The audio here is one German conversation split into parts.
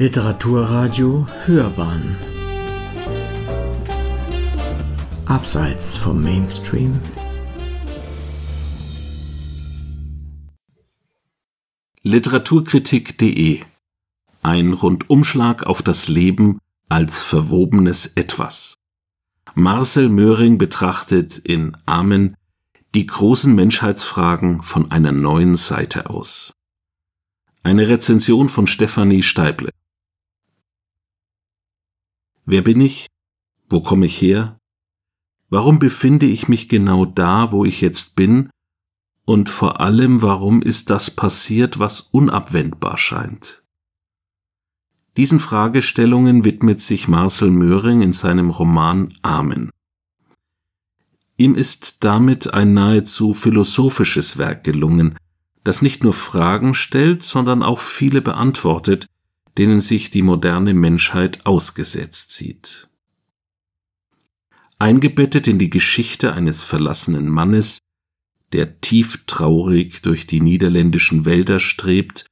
Literaturradio Hörbahn Abseits vom Mainstream Literaturkritik.de Ein Rundumschlag auf das Leben als verwobenes Etwas. Marcel Möhring betrachtet in Amen die großen Menschheitsfragen von einer neuen Seite aus. Eine Rezension von Stefanie Steible. Wer bin ich? Wo komme ich her? Warum befinde ich mich genau da, wo ich jetzt bin? Und vor allem, warum ist das passiert, was unabwendbar scheint? Diesen Fragestellungen widmet sich Marcel Möhring in seinem Roman Amen. Ihm ist damit ein nahezu philosophisches Werk gelungen, das nicht nur Fragen stellt, sondern auch viele beantwortet, denen sich die moderne Menschheit ausgesetzt sieht. Eingebettet in die Geschichte eines verlassenen Mannes, der tief traurig durch die niederländischen Wälder strebt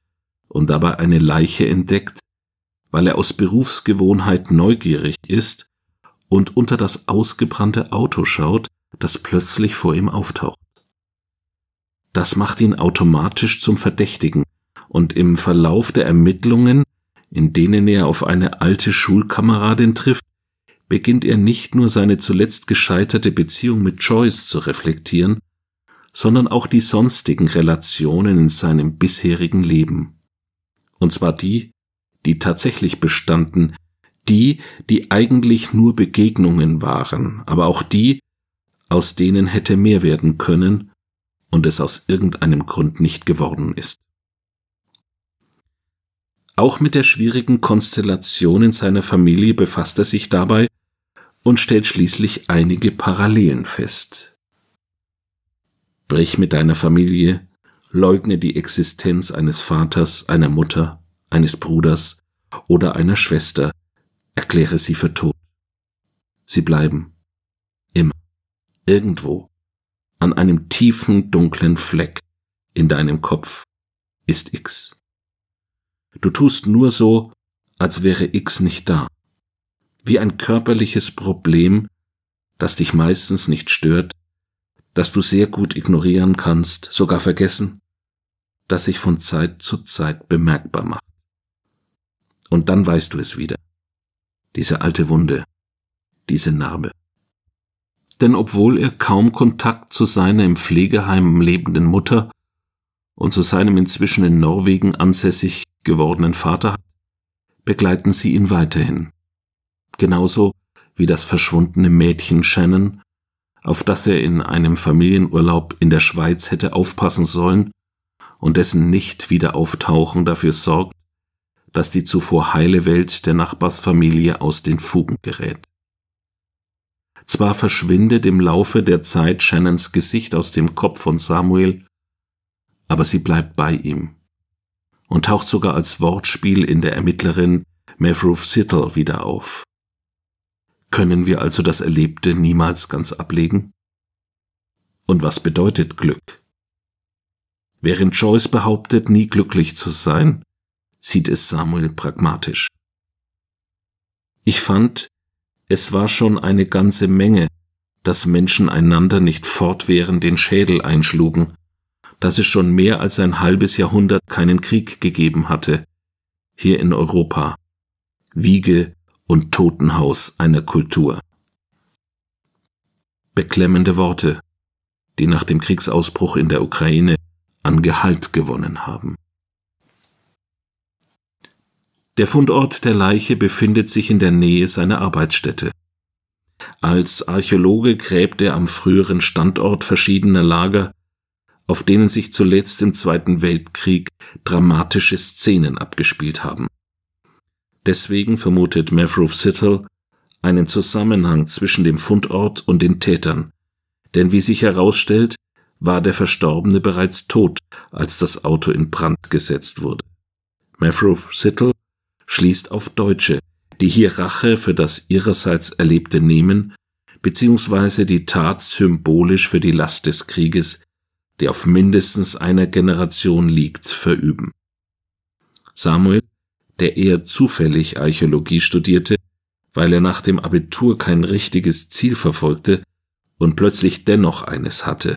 und dabei eine Leiche entdeckt, weil er aus Berufsgewohnheit neugierig ist und unter das ausgebrannte Auto schaut, das plötzlich vor ihm auftaucht. Das macht ihn automatisch zum Verdächtigen, und im Verlauf der Ermittlungen in denen er auf eine alte Schulkameradin trifft, beginnt er nicht nur seine zuletzt gescheiterte Beziehung mit Joyce zu reflektieren, sondern auch die sonstigen Relationen in seinem bisherigen Leben. Und zwar die, die tatsächlich bestanden, die, die eigentlich nur Begegnungen waren, aber auch die, aus denen hätte mehr werden können und es aus irgendeinem Grund nicht geworden ist. Auch mit der schwierigen Konstellation in seiner Familie befasst er sich dabei und stellt schließlich einige Parallelen fest. Brich mit deiner Familie, leugne die Existenz eines Vaters, einer Mutter, eines Bruders oder einer Schwester, erkläre sie für tot. Sie bleiben. Immer. Irgendwo. An einem tiefen, dunklen Fleck in deinem Kopf ist X. Du tust nur so, als wäre X nicht da. Wie ein körperliches Problem, das dich meistens nicht stört, das du sehr gut ignorieren kannst, sogar vergessen, das sich von Zeit zu Zeit bemerkbar macht. Und dann weißt du es wieder. Diese alte Wunde, diese Narbe. Denn obwohl er kaum Kontakt zu seiner im Pflegeheim lebenden Mutter und zu seinem inzwischen in Norwegen ansässig gewordenen Vater hat, begleiten sie ihn weiterhin. Genauso wie das verschwundene Mädchen Shannon, auf das er in einem Familienurlaub in der Schweiz hätte aufpassen sollen und dessen nicht wieder auftauchen dafür sorgt, dass die zuvor heile Welt der Nachbarsfamilie aus den Fugen gerät. Zwar verschwindet im Laufe der Zeit Shannons Gesicht aus dem Kopf von Samuel, aber sie bleibt bei ihm und taucht sogar als Wortspiel in der Ermittlerin Mavrouf Sittle wieder auf. Können wir also das Erlebte niemals ganz ablegen? Und was bedeutet Glück? Während Joyce behauptet, nie glücklich zu sein, sieht es Samuel pragmatisch. Ich fand, es war schon eine ganze Menge, dass Menschen einander nicht fortwährend den Schädel einschlugen dass es schon mehr als ein halbes Jahrhundert keinen Krieg gegeben hatte, hier in Europa, Wiege und Totenhaus einer Kultur. Beklemmende Worte, die nach dem Kriegsausbruch in der Ukraine an Gehalt gewonnen haben. Der Fundort der Leiche befindet sich in der Nähe seiner Arbeitsstätte. Als Archäologe gräbt er am früheren Standort verschiedener Lager auf denen sich zuletzt im Zweiten Weltkrieg dramatische Szenen abgespielt haben. Deswegen vermutet Mavrouf Sittle einen Zusammenhang zwischen dem Fundort und den Tätern, denn wie sich herausstellt, war der Verstorbene bereits tot, als das Auto in Brand gesetzt wurde. Mavrouf Sittle schließt auf Deutsche, die hier Rache für das ihrerseits Erlebte nehmen, beziehungsweise die Tat symbolisch für die Last des Krieges die auf mindestens einer Generation liegt, verüben. Samuel, der eher zufällig Archäologie studierte, weil er nach dem Abitur kein richtiges Ziel verfolgte und plötzlich dennoch eines hatte.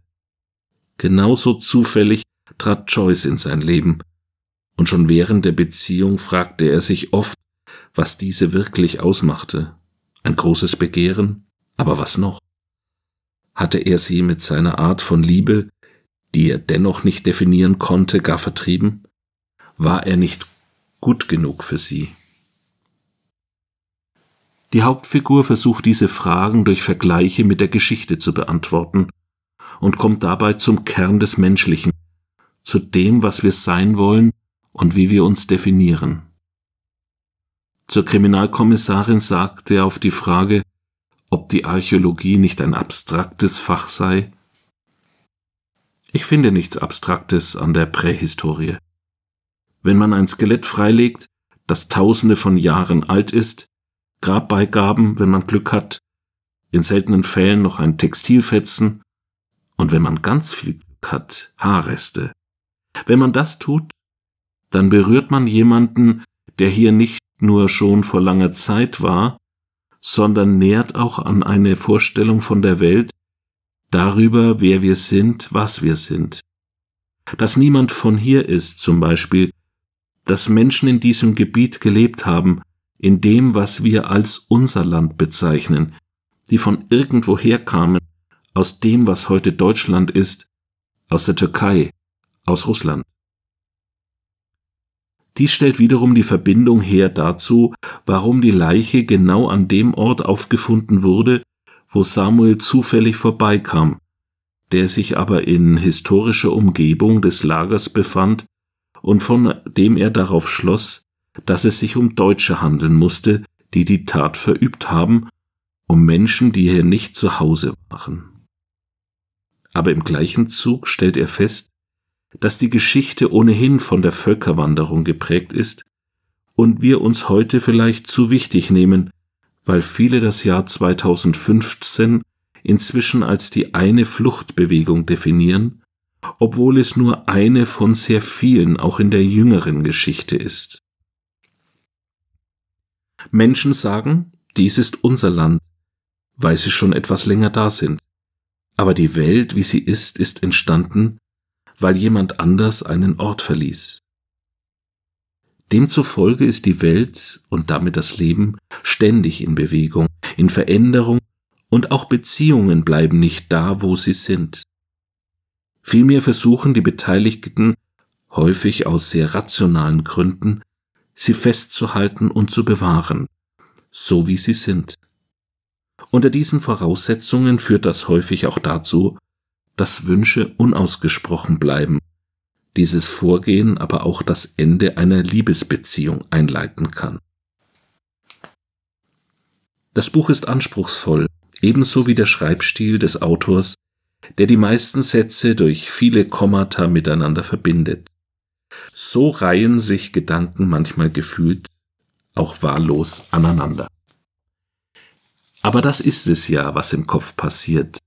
Genauso zufällig trat Joyce in sein Leben, und schon während der Beziehung fragte er sich oft, was diese wirklich ausmachte. Ein großes Begehren, aber was noch? Hatte er sie mit seiner Art von Liebe, die er dennoch nicht definieren konnte, gar vertrieben? War er nicht gut genug für sie? Die Hauptfigur versucht diese Fragen durch Vergleiche mit der Geschichte zu beantworten und kommt dabei zum Kern des Menschlichen, zu dem, was wir sein wollen und wie wir uns definieren. Zur Kriminalkommissarin sagte er auf die Frage, ob die Archäologie nicht ein abstraktes Fach sei. Ich finde nichts Abstraktes an der Prähistorie. Wenn man ein Skelett freilegt, das tausende von Jahren alt ist, Grabbeigaben, wenn man Glück hat, in seltenen Fällen noch ein Textilfetzen und wenn man ganz viel Glück hat, Haarreste. Wenn man das tut, dann berührt man jemanden, der hier nicht nur schon vor langer Zeit war, sondern nährt auch an eine Vorstellung von der Welt, darüber, wer wir sind, was wir sind. Dass niemand von hier ist zum Beispiel, dass Menschen in diesem Gebiet gelebt haben, in dem, was wir als unser Land bezeichnen, die von irgendwoher kamen, aus dem, was heute Deutschland ist, aus der Türkei, aus Russland. Dies stellt wiederum die Verbindung her dazu, warum die Leiche genau an dem Ort aufgefunden wurde, wo Samuel zufällig vorbeikam, der sich aber in historischer Umgebung des Lagers befand und von dem er darauf schloss, dass es sich um Deutsche handeln musste, die die Tat verübt haben, um Menschen, die hier nicht zu Hause waren. Aber im gleichen Zug stellt er fest, dass die Geschichte ohnehin von der Völkerwanderung geprägt ist und wir uns heute vielleicht zu wichtig nehmen, weil viele das Jahr 2015 inzwischen als die eine Fluchtbewegung definieren, obwohl es nur eine von sehr vielen auch in der jüngeren Geschichte ist. Menschen sagen, dies ist unser Land, weil sie schon etwas länger da sind. Aber die Welt, wie sie ist, ist entstanden, weil jemand anders einen Ort verließ. Demzufolge ist die Welt und damit das Leben ständig in Bewegung, in Veränderung und auch Beziehungen bleiben nicht da, wo sie sind. Vielmehr versuchen die Beteiligten, häufig aus sehr rationalen Gründen, sie festzuhalten und zu bewahren, so wie sie sind. Unter diesen Voraussetzungen führt das häufig auch dazu, dass Wünsche unausgesprochen bleiben, dieses Vorgehen aber auch das Ende einer Liebesbeziehung einleiten kann. Das Buch ist anspruchsvoll, ebenso wie der Schreibstil des Autors, der die meisten Sätze durch viele Kommata miteinander verbindet. So reihen sich Gedanken manchmal gefühlt auch wahllos aneinander. Aber das ist es ja, was im Kopf passiert,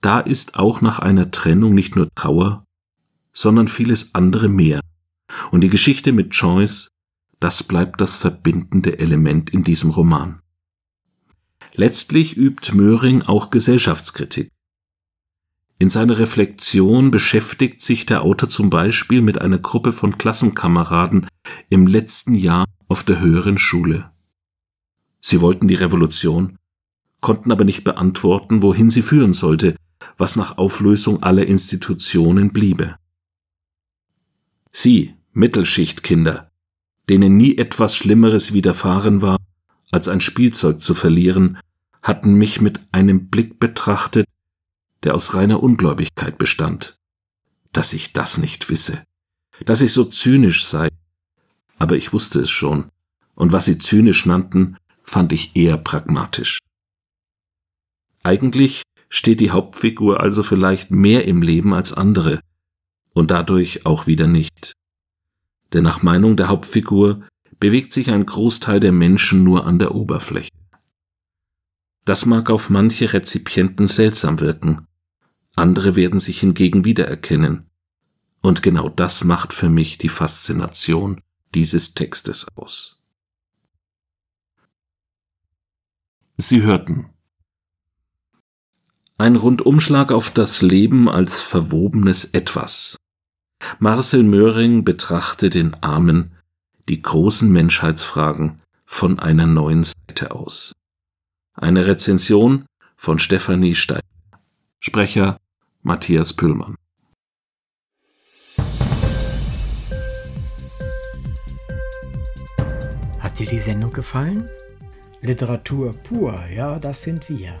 da ist auch nach einer Trennung nicht nur Trauer, sondern vieles andere mehr. Und die Geschichte mit Joyce, das bleibt das verbindende Element in diesem Roman. Letztlich übt Möhring auch Gesellschaftskritik. In seiner Reflexion beschäftigt sich der Autor zum Beispiel mit einer Gruppe von Klassenkameraden im letzten Jahr auf der höheren Schule. Sie wollten die Revolution, konnten aber nicht beantworten, wohin sie führen sollte, was nach Auflösung aller Institutionen bliebe. Sie, Mittelschichtkinder, denen nie etwas Schlimmeres widerfahren war, als ein Spielzeug zu verlieren, hatten mich mit einem Blick betrachtet, der aus reiner Ungläubigkeit bestand, dass ich das nicht wisse, dass ich so zynisch sei, aber ich wusste es schon, und was sie zynisch nannten, fand ich eher pragmatisch. Eigentlich steht die Hauptfigur also vielleicht mehr im Leben als andere und dadurch auch wieder nicht. Denn nach Meinung der Hauptfigur bewegt sich ein Großteil der Menschen nur an der Oberfläche. Das mag auf manche Rezipienten seltsam wirken, andere werden sich hingegen wiedererkennen, und genau das macht für mich die Faszination dieses Textes aus. Sie hörten ein Rundumschlag auf das Leben als verwobenes Etwas. Marcel Möhring betrachtet den Armen die großen Menschheitsfragen von einer neuen Seite aus. Eine Rezension von Stefanie Stein. Sprecher Matthias Püllmann. Hat dir die Sendung gefallen? Literatur pur, ja, das sind wir.